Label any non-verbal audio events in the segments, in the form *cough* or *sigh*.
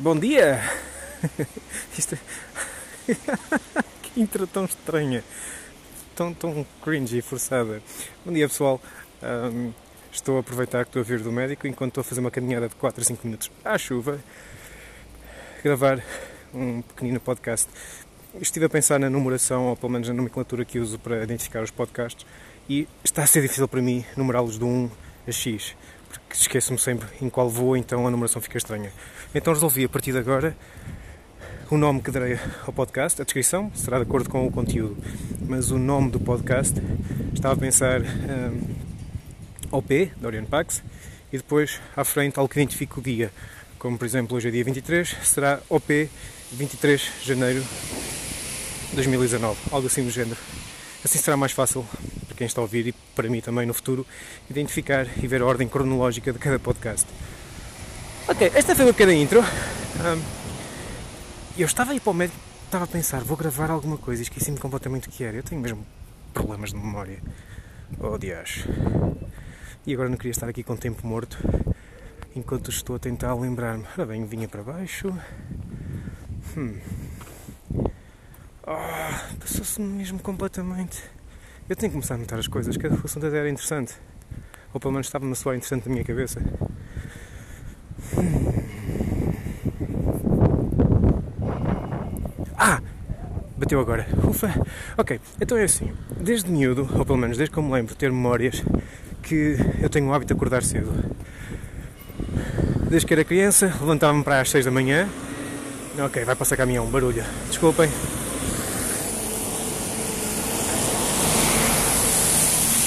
Bom dia! *laughs* Isto é... *laughs* que intro tão estranha, tão, tão cringe e forçada. Bom dia pessoal, um, estou a aproveitar que estou a vir do médico enquanto estou a fazer uma caminhada de 4 a 5 minutos à chuva, gravar um pequenino podcast. Estive a pensar na numeração, ou pelo menos na nomenclatura que uso para identificar os podcasts, e está a ser difícil para mim numerá-los de 1 a X porque esqueço-me sempre em qual vou, então a numeração fica estranha. Então resolvi a partir de agora o nome que darei ao podcast, a descrição será de acordo com o conteúdo, mas o nome do podcast estava a pensar um, OP, Orion Pax, e depois à frente algo que identifique o dia, como por exemplo hoje é dia 23, será OP 23 de janeiro de 2019, algo assim do género. Assim será mais fácil quem está a ouvir e para mim também no futuro identificar e ver a ordem cronológica de cada podcast. Ok, esta foi uma pequena intro. Um, eu estava aí para o médico, estava a pensar, vou gravar alguma coisa e esqueci-me completamente o que era. Eu tenho mesmo problemas de memória. Oh, dias. E agora não queria estar aqui com tempo morto enquanto estou a tentar lembrar-me. Ora bem, vinha para baixo. Hum. Oh, Passou-se mesmo completamente. Eu tenho que começar a notar as coisas, o assunto até era interessante. Ou pelo menos estava-me a soar interessante na minha cabeça. Ah! Bateu agora. Ufa! Ok, então é assim. Desde miúdo, ou pelo menos desde que eu me lembro de ter memórias, que eu tenho o hábito de acordar cedo. Desde que era criança, levantava-me para as 6 da manhã. Ok, vai passar caminhão, barulho. Desculpem.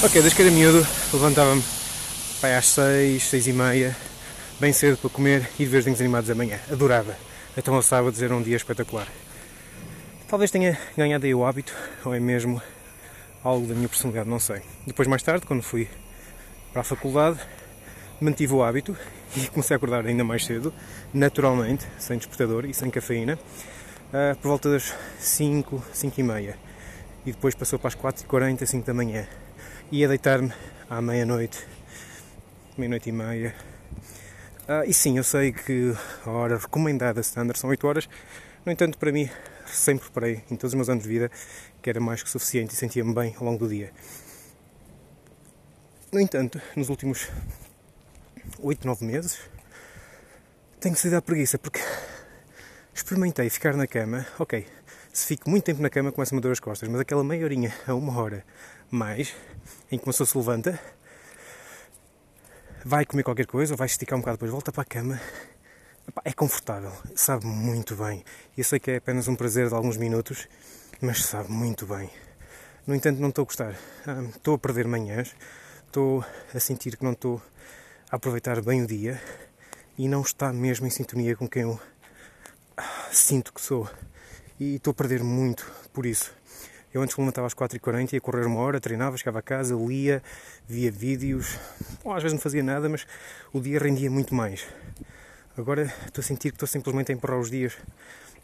Ok, desde que era miúdo, levantava-me às 6, 6 e meia, bem cedo para comer e ver desenhos animados amanhã. Adorava. Então ao sábado era um dia espetacular. Talvez tenha ganhado aí o hábito, ou é mesmo algo da minha personalidade, não sei. Depois, mais tarde, quando fui para a faculdade, mantive o hábito e *laughs* comecei a acordar ainda mais cedo, naturalmente, sem despertador e sem cafeína, uh, por volta das 5, 5 e meia. E depois passou para as 4 e 40, 5 da manhã ia deitar-me à meia-noite, meia-noite e meia. Ah, e sim, eu sei que a hora recomendada standard são 8 horas, no entanto, para mim, sempre preparei em todos os meus anos de vida que era mais que suficiente e sentia-me bem ao longo do dia. No entanto, nos últimos 8, 9 meses, tenho sido à preguiça porque experimentei ficar na cama, ok, se fico muito tempo na cama começa-me a dor as costas, mas aquela meia horinha a uma hora mais, em que uma pessoa se levanta, vai comer qualquer coisa, ou vai esticar um bocado, depois volta para a cama, é confortável, sabe muito bem. Eu sei que é apenas um prazer de alguns minutos, mas sabe muito bem. No entanto, não estou a gostar. Ah, estou a perder manhãs, estou a sentir que não estou a aproveitar bem o dia e não está mesmo em sintonia com quem eu ah, sinto que sou. E estou a perder muito por isso. Eu antes levantava às 4h40, ia correr uma hora, treinava, chegava a casa, lia, via vídeos. Às vezes não fazia nada, mas o dia rendia muito mais. Agora estou a sentir que estou simplesmente a empurrar os dias.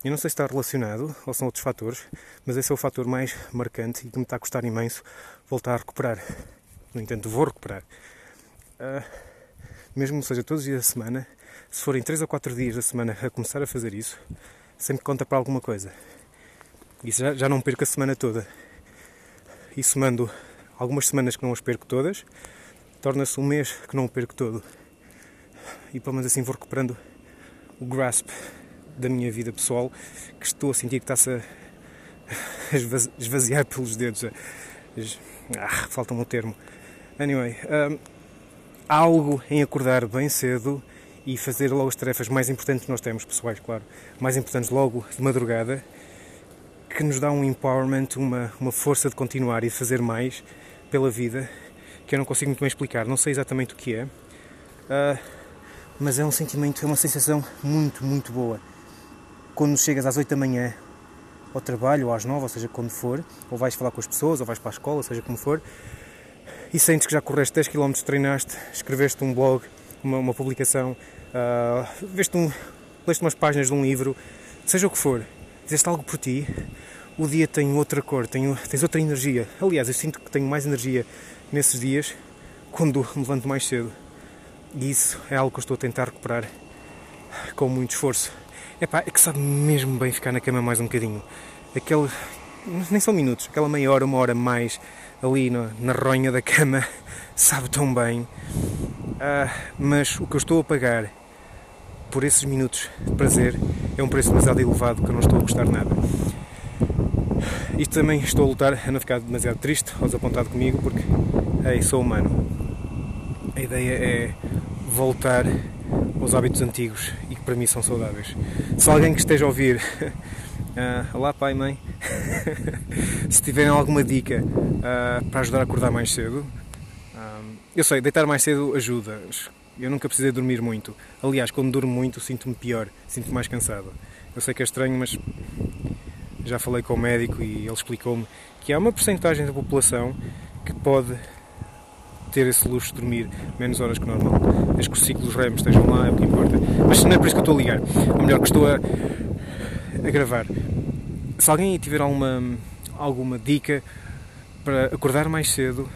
Eu não sei se está relacionado ou são outros fatores, mas esse é o fator mais marcante e que me está a custar imenso voltar a recuperar. No entanto, vou recuperar. Uh, mesmo seja todos os dias da semana, se forem 3 ou 4 dias da semana a começar a fazer isso, sempre conta para alguma coisa. Isso já, já não perco a semana toda. E somando algumas semanas que não as perco todas, torna-se um mês que não o perco todo. E pelo menos assim vou recuperando o grasp da minha vida pessoal, que estou a sentir que está-se a *laughs* esvaziar pelos dedos. Ah, falta-me o termo. Anyway, um, algo em acordar bem cedo e fazer logo as tarefas mais importantes que nós temos, pessoais, claro, mais importantes logo de madrugada que nos dá um empowerment, uma, uma força de continuar e de fazer mais pela vida, que eu não consigo muito bem explicar, não sei exatamente o que é, uh, mas é um sentimento, é uma sensação muito, muito boa. Quando chegas às 8 da manhã ao trabalho, ou às 9, ou seja, quando for, ou vais falar com as pessoas, ou vais para a escola, seja como for, e sentes que já correste 10 km, treinaste, escreveste um blog, uma, uma publicação, uh, veste um, leste umas páginas de um livro, seja o que for, fizeste algo por ti, o dia tem outra cor, tem, tens outra energia. Aliás, eu sinto que tenho mais energia nesses dias quando me levanto mais cedo. E isso é algo que eu estou a tentar recuperar com muito esforço. Epá, é que sabe mesmo bem ficar na cama mais um bocadinho. Aquele. Nem são minutos, aquela meia hora, uma hora mais ali na, ronha da cama, *laughs* sabe tão bem. Ah, mas o que eu estou a pagar por esses minutos de prazer é um preço demasiado elevado que eu não estou a gostar nada. Isto também estou a lutar a não ficar demasiado triste ou desapontado comigo porque ei, sou humano. A ideia é voltar aos hábitos antigos e que para mim são saudáveis. Se alguém que esteja a ouvir, uh, *laughs* olá pai, mãe, *laughs* se tiverem alguma dica uh, para ajudar a acordar mais cedo, uh, eu sei, deitar mais cedo ajuda. Eu nunca precisei dormir muito. Aliás, quando durmo muito, sinto-me pior, sinto-me mais cansado. Eu sei que é estranho, mas já falei com o médico e ele explicou-me que há uma porcentagem da população que pode ter esse luxo de dormir menos horas que normal. Desde que os ciclos REM estejam lá, é o que importa. Mas não é por isso que eu estou a ligar. Ou melhor, que estou a, a gravar. Se alguém tiver alguma, alguma dica para acordar mais cedo,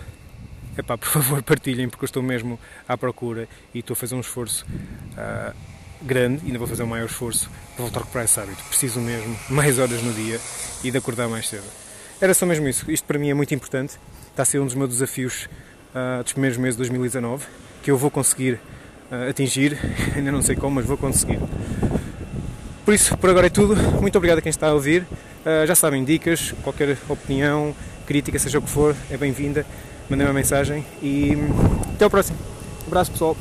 epá, por favor *laughs* partilhem, porque eu estou mesmo à procura e estou a fazer um esforço uh, grande, ainda vou fazer um maior esforço para voltar a recuperar esse hábito. Preciso mesmo *laughs* mais horas no dia e de acordar mais cedo. Era só mesmo isso. Isto para mim é muito importante. Está a ser um dos meus desafios uh, dos primeiros meses de 2019, que eu vou conseguir uh, atingir, *laughs* ainda não sei como, mas vou conseguir. Por isso, por agora é tudo. Muito obrigado a quem está a ouvir. Uh, já sabem, dicas, qualquer opinião, crítica, seja o que for, é bem-vinda. Mandem uma mensagem e hum, até ao próximo. Um abraço, pessoal.